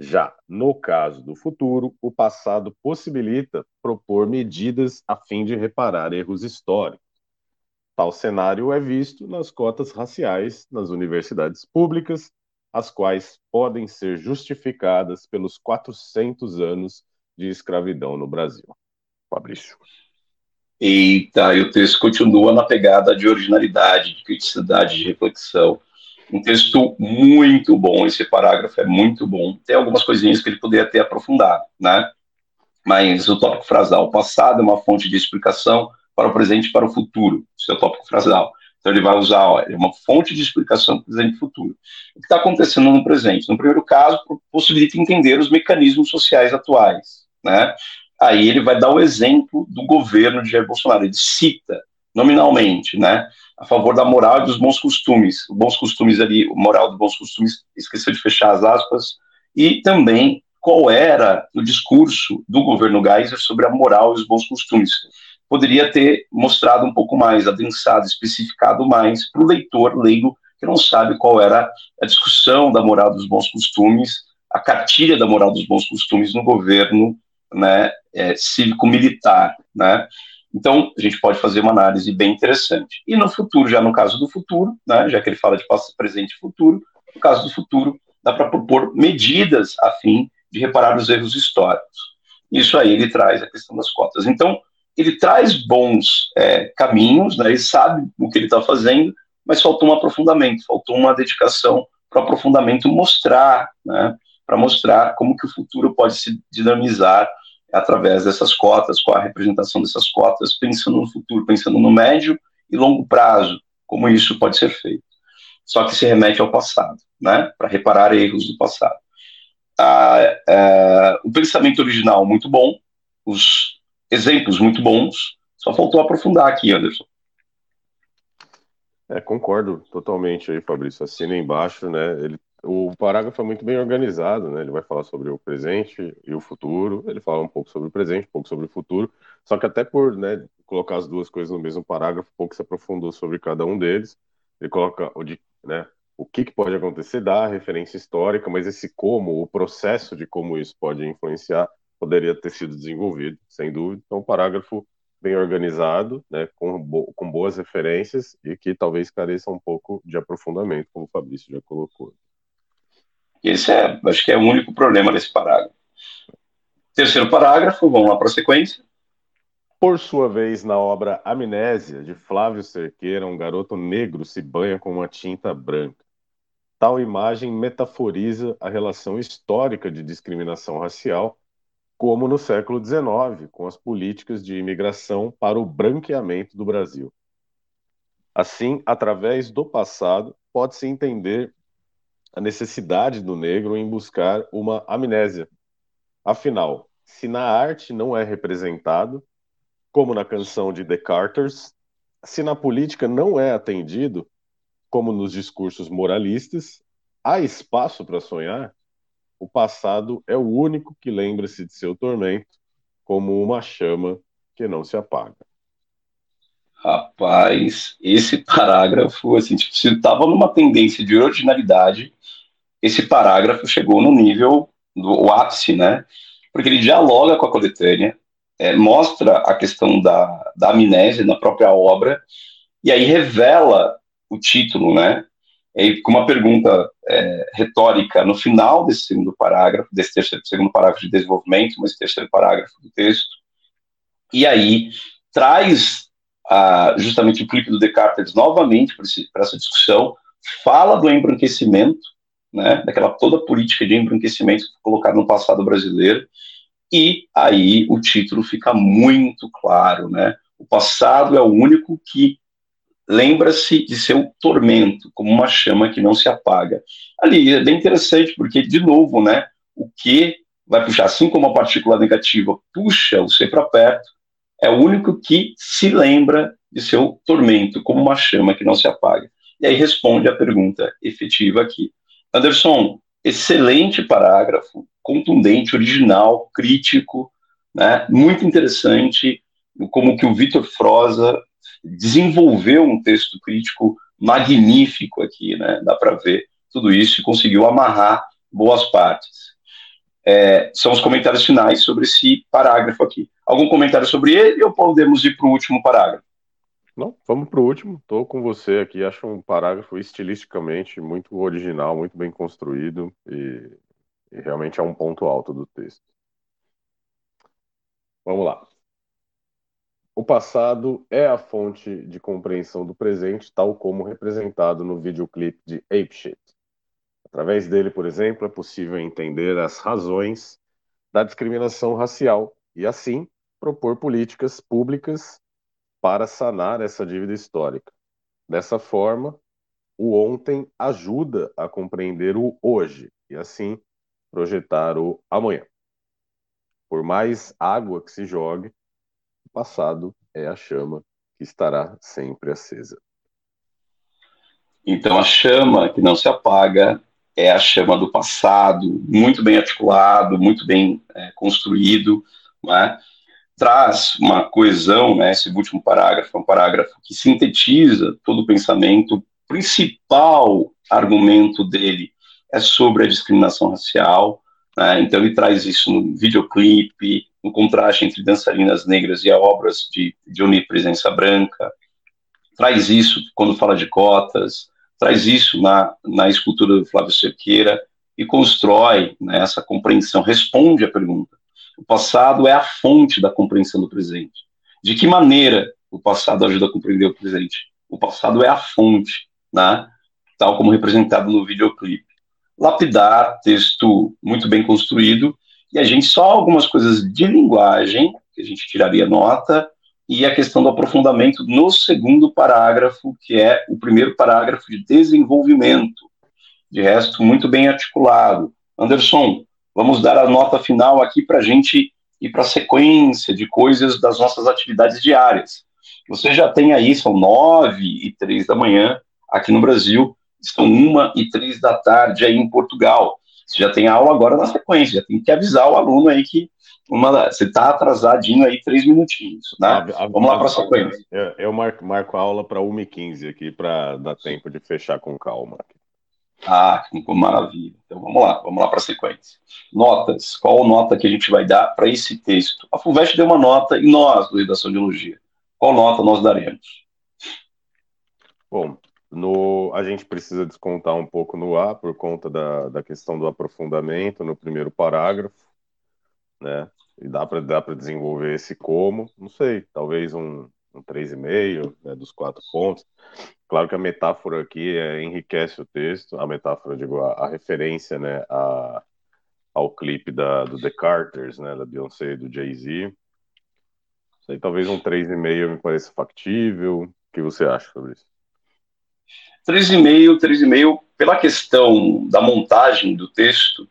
B: Já no caso do futuro, o passado possibilita propor medidas a fim de reparar erros históricos. Tal cenário é visto nas cotas raciais nas universidades públicas, as quais podem ser justificadas pelos 400 anos de escravidão no Brasil. Fabrício.
A: Eita, e o texto continua na pegada de originalidade, de criticidade, de reflexão. Um texto muito bom, esse parágrafo é muito bom. Tem algumas coisinhas que ele poderia ter aprofundado, né? Mas o tópico frasal, o passado é uma fonte de explicação para o presente e para o futuro. Esse é o tópico frasal. Então ele vai usar, ó, é uma fonte de explicação para o presente e futuro. O que está acontecendo no presente? No primeiro caso, possibilita entender os mecanismos sociais atuais, né? Aí ele vai dar o exemplo do governo de Jair Bolsonaro. Ele cita nominalmente, né? a favor da moral e dos bons costumes. Bons costumes ali, moral dos bons costumes, esqueceu de fechar as aspas, e também qual era o discurso do governo Geyser sobre a moral e os bons costumes. Poderia ter mostrado um pouco mais, adensado, especificado mais para o leitor leigo que não sabe qual era a discussão da moral dos bons costumes, a cartilha da moral dos bons costumes no governo né, é, cívico-militar, né? Então, a gente pode fazer uma análise bem interessante. E no futuro, já no caso do futuro, né, já que ele fala de passado, presente e futuro, no caso do futuro, dá para propor medidas a fim de reparar os erros históricos. Isso aí ele traz a questão das cotas. Então, ele traz bons é, caminhos, né, ele sabe o que ele está fazendo, mas faltou um aprofundamento, faltou uma dedicação para o aprofundamento mostrar, né, para mostrar como que o futuro pode se dinamizar através dessas cotas, com a representação dessas cotas, pensando no futuro, pensando no médio e longo prazo, como isso pode ser feito. Só que se remete ao passado, né, para reparar erros do passado. Ah, é, o pensamento original muito bom, os exemplos muito bons, só faltou aprofundar aqui, Anderson.
B: É, concordo totalmente aí, Fabrício. Assina embaixo, né? Ele o parágrafo é muito bem organizado, né? Ele vai falar sobre o presente e o futuro. Ele fala um pouco sobre o presente, um pouco sobre o futuro. Só que até por né, colocar as duas coisas no mesmo parágrafo, pouco se aprofundou sobre cada um deles. Ele coloca o, de, né, o que, que pode acontecer, dá referência histórica, mas esse como, o processo de como isso pode influenciar, poderia ter sido desenvolvido, sem dúvida. Então, um parágrafo bem organizado, né, com, bo com boas referências e que talvez careça um pouco de aprofundamento, como o Fabrício já colocou.
A: Esse é, acho que é o único problema desse parágrafo. Terceiro parágrafo, vamos lá para a sequência.
B: Por sua vez, na obra Amnésia, de Flávio Cerqueira, um garoto negro se banha com uma tinta branca. Tal imagem metaforiza a relação histórica de discriminação racial, como no século XIX, com as políticas de imigração para o branqueamento do Brasil. Assim, através do passado, pode-se entender a necessidade do negro em buscar uma amnésia. Afinal, se na arte não é representado, como na canção de The Carters, se na política não é atendido, como nos discursos moralistas, há espaço para sonhar? O passado é o único que lembra-se de seu tormento, como uma chama que não se apaga.
A: Rapaz, esse parágrafo, assim, tipo, se estava numa tendência de originalidade, esse parágrafo chegou no nível do ápice, né? Porque ele dialoga com a coletânea, é, mostra a questão da, da amnésia na própria obra, e aí revela o título, né? E com uma pergunta é, retórica no final desse segundo parágrafo, desse terceiro, segundo parágrafo de desenvolvimento, mas terceiro parágrafo do texto, e aí traz ah, justamente o clipe do Descartes novamente para essa discussão, fala do embranquecimento, né, daquela toda política de embranquecimento colocada no passado brasileiro, e aí o título fica muito claro, né? O passado é o único que lembra-se de seu tormento, como uma chama que não se apaga. Ali é bem interessante, porque, de novo, né, o que vai puxar, assim como a partícula negativa puxa o C para perto, é o único que se lembra de seu tormento, como uma chama que não se apaga. E aí responde a pergunta efetiva aqui. Anderson, excelente parágrafo, contundente, original, crítico, né, muito interessante, como que o Vitor Froza desenvolveu um texto crítico magnífico aqui, né, dá para ver tudo isso e conseguiu amarrar boas partes. É, são os comentários finais sobre esse parágrafo aqui. Algum comentário sobre ele ou podemos ir para o último parágrafo?
B: Não, vamos para o último. Estou com você aqui. Acho um parágrafo estilisticamente muito original, muito bem construído e, e realmente é um ponto alto do texto. Vamos lá. O passado é a fonte de compreensão do presente, tal como representado no videoclipe de Ape Shit. Através dele, por exemplo, é possível entender as razões da discriminação racial e, assim, propor políticas públicas para sanar essa dívida histórica. Dessa forma, o ontem ajuda a compreender o hoje e, assim, projetar o amanhã. Por mais água que se jogue, o passado é a chama que estará sempre acesa.
A: Então, a chama que não se apaga é a chama do passado, muito bem articulado, muito bem é, construído, não é? traz uma coesão, né, esse último parágrafo é um parágrafo que sintetiza todo o pensamento, o principal argumento dele é sobre a discriminação racial, né, então ele traz isso no videoclipe, no contraste entre dançarinas negras e obras de, de presença branca, traz isso quando fala de cotas, traz isso na, na escultura do Flávio Cerqueira e constrói né, essa compreensão, responde à pergunta o passado é a fonte da compreensão do presente. De que maneira o passado ajuda a compreender o presente? O passado é a fonte, né? tal como representado no videoclipe. Lapidar, texto muito bem construído, e a gente só algumas coisas de linguagem, que a gente tiraria nota, e a questão do aprofundamento no segundo parágrafo, que é o primeiro parágrafo de desenvolvimento. De resto, muito bem articulado. Anderson, vamos dar a nota final aqui para a gente ir para a sequência de coisas das nossas atividades diárias. Você já tem aí, são nove e três da manhã aqui no Brasil, estão uma e três da tarde aí em Portugal. Você já tem aula agora na sequência, já tem que avisar o aluno aí que uma, você está atrasadinho aí três minutinhos, né? A, a, Vamos lá para a sequência.
B: Eu, eu marco, marco a aula para 1h15 aqui, para dar tempo de fechar com calma.
A: Ah, que maravilha. Então vamos lá, vamos lá para a sequência. Notas. Qual nota que a gente vai dar para esse texto? A FUVEST deu uma nota e nós, do Redação de Elogia, qual nota nós daremos?
B: Bom, no, a gente precisa descontar um pouco no A por conta da, da questão do aprofundamento no primeiro parágrafo, né? E dá para dá desenvolver esse como, não sei, talvez um, um 3,5 né, dos quatro pontos. Claro que a metáfora aqui é, enriquece o texto, a metáfora, digo, a, a referência, né, a, ao clipe da, do The Carters, né, da Beyoncé e do Jay-Z. Talvez um 3,5 me pareça factível. O que você acha sobre isso?
A: 3,5, 3,5, pela questão da montagem do texto,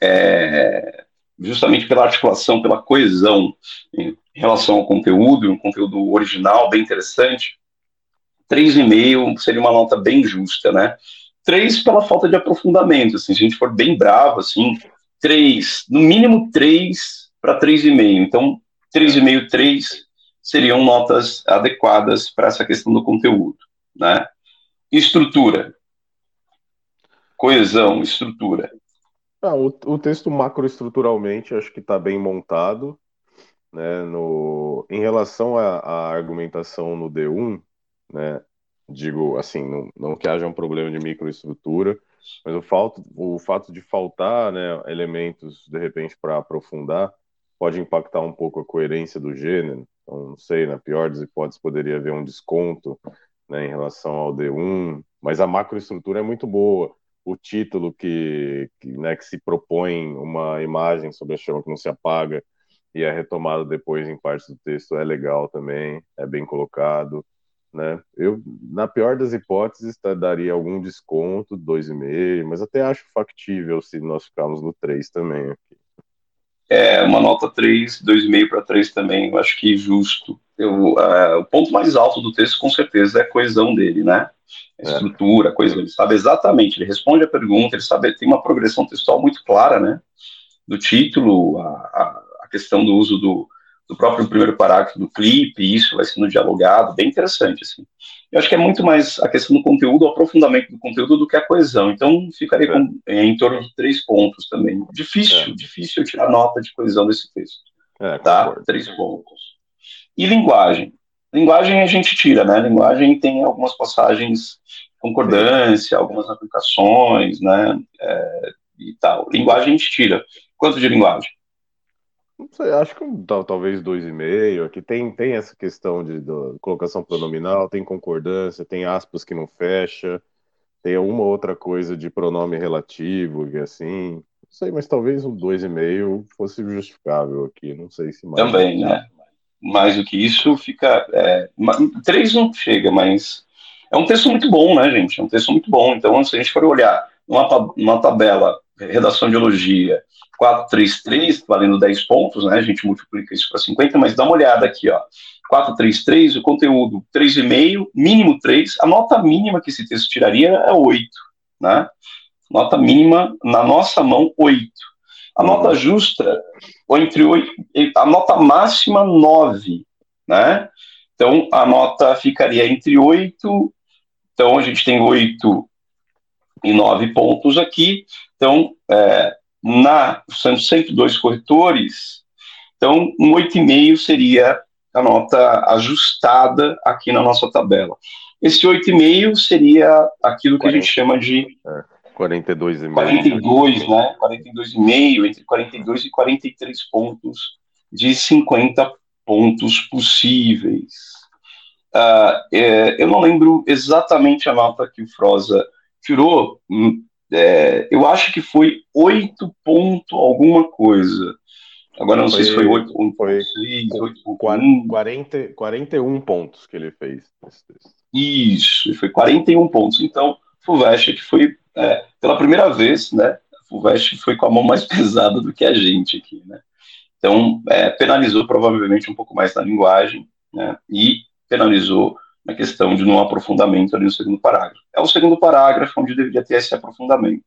A: é, justamente pela articulação, pela coesão em relação ao conteúdo, um conteúdo original, bem interessante, 3,5 seria uma nota bem justa, né? 3 pela falta de aprofundamento, assim, se a gente for bem bravo, assim, 3, no mínimo 3 para 3,5. Então, 3,5, 3 seriam notas adequadas para essa questão do conteúdo, né? Estrutura. Coesão, estrutura.
B: Ah, o, o texto macroestruturalmente acho que está bem montado, né? No, em relação à argumentação no D1, né? Digo assim, não, não que haja um problema de microestrutura, mas o fato, o fato de faltar né, elementos, de repente, para aprofundar, pode impactar um pouco a coerência do gênero. Então, não sei, na pior das hipóteses, poderia haver um desconto né, em relação ao D1, mas a macroestrutura é muito boa. O título que, que, né, que se propõe uma imagem sobre a chama que não se apaga e é retomada depois em partes do texto é legal também, é bem colocado né? Eu, na pior das hipóteses, tá, daria algum desconto, 2,5, mas até acho factível se nós ficarmos no 3 também.
A: É, uma nota 3, 2,5 para 3 também, eu acho que justo. Eu, uh, o ponto mais alto do texto, com certeza, é a coesão dele, né? A é. estrutura, a coisa, ele sabe exatamente, ele responde a pergunta, ele sabe, tem uma progressão textual muito clara, né? Do título, a, a, a questão do uso do, do próprio primeiro parágrafo do clipe, isso vai sendo dialogado, bem interessante, assim. Eu acho que é muito mais a questão do conteúdo, o aprofundamento do conteúdo do que a coesão, então ficaria é. com, em torno de três pontos também. Difícil, é. difícil tirar nota de coesão desse texto, é, tá? Concordo. Três pontos. E linguagem. Linguagem a gente tira, né? Linguagem tem algumas passagens concordância, algumas aplicações, né? É, e tal. Linguagem a gente tira. Quanto de linguagem?
B: Não sei, acho que talvez dois e meio. Aqui tem, tem essa questão de, de colocação pronominal, tem concordância, tem aspas que não fecha, tem alguma outra coisa de pronome relativo, que assim. Não sei, mas talvez um dois e meio fosse justificável aqui. Não sei se mais.
A: Também, né? Mais do que isso fica. É, três não chega, mas é um texto muito bom, né, gente? É um texto muito bom. Então, se a gente for olhar numa, numa tabela, redação de elogia, 433, valendo 10 pontos, né? A gente multiplica isso para 50, mas dá uma olhada aqui, ó. 433, o conteúdo 3,5, mínimo 3. A nota mínima que esse texto tiraria é 8, né? Nota mínima, na nossa mão, 8. A nota justa, ou entre 8, a nota máxima, 9, né? Então, a nota ficaria entre 8, então a gente tem 8 e 9 pontos aqui. Então, é, na, sendo 102 corretores, então um 8,5 seria a nota ajustada aqui na nossa tabela. Esse 8,5 seria aquilo que 40, a gente chama de...
B: É, 42,5.
A: 42, né? 42,5, entre 42 e 43 pontos de 50 pontos possíveis. Uh, é, eu não lembro exatamente a nota que o Froza tirou, hum, é, eu acho que foi 8 ponto alguma coisa. Agora não foi, sei se foi 8 ponto
B: foi 6, 8 41 pontos que ele fez.
A: Isso, foi 41 pontos. Então, Fulvestre, que foi é, pela primeira vez, né? Fulvestre foi com a mão mais pesada do que a gente aqui, né? Então, é, penalizou provavelmente um pouco mais na linguagem, né? E penalizou na questão de não aprofundamento ali no segundo parágrafo. É o segundo parágrafo onde deveria ter esse aprofundamento.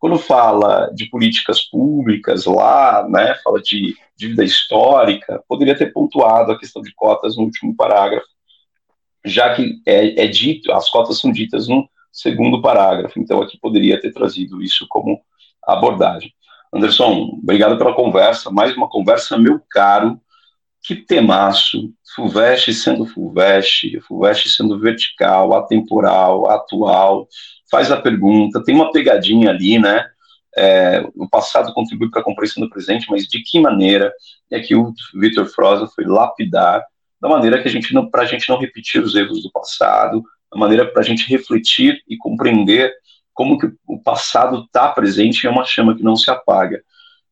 A: Quando fala de políticas públicas lá, né, fala de dívida histórica, poderia ter pontuado a questão de cotas no último parágrafo, já que é, é dito, as cotas são ditas no segundo parágrafo, então aqui poderia ter trazido isso como abordagem. Anderson, obrigado pela conversa, mais uma conversa, meu caro, que temaço, Fulvestre sendo Fulvestre, Fulvestre sendo vertical, atemporal, atual, faz a pergunta, tem uma pegadinha ali, né? É, o passado contribui para a compreensão do presente, mas de que maneira é que o Victor Froza foi lapidar da maneira que a gente não, para a gente não repetir os erros do passado, da maneira para a gente refletir e compreender como que o passado está presente e é uma chama que não se apaga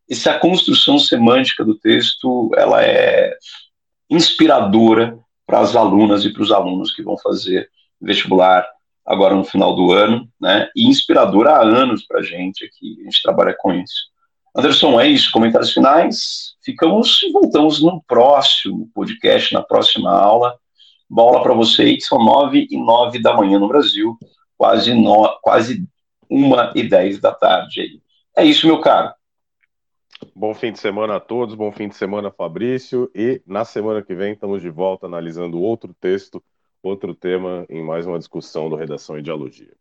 A: essa construção semântica do texto, ela é inspiradora para as alunas e para os alunos que vão fazer vestibular agora no final do ano, né? E inspiradora há anos para a gente aqui, a gente trabalha com isso. Anderson, é isso, comentários finais. Ficamos e voltamos no próximo podcast, na próxima aula. Bola para vocês, são nove e nove da manhã no Brasil, quase, no, quase uma e dez da tarde aí. É isso, meu caro.
B: Bom fim de semana a todos, bom fim de semana, Fabrício. E na semana que vem estamos de volta analisando outro texto, outro tema em mais uma discussão do Redação e Dialogia.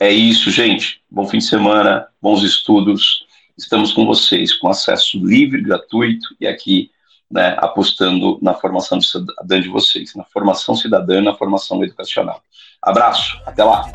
A: É isso, gente. Bom fim de semana, bons estudos. Estamos com vocês, com acesso livre, gratuito e aqui né, apostando na formação cidadã de vocês, na formação cidadã, na formação educacional. Abraço, até lá.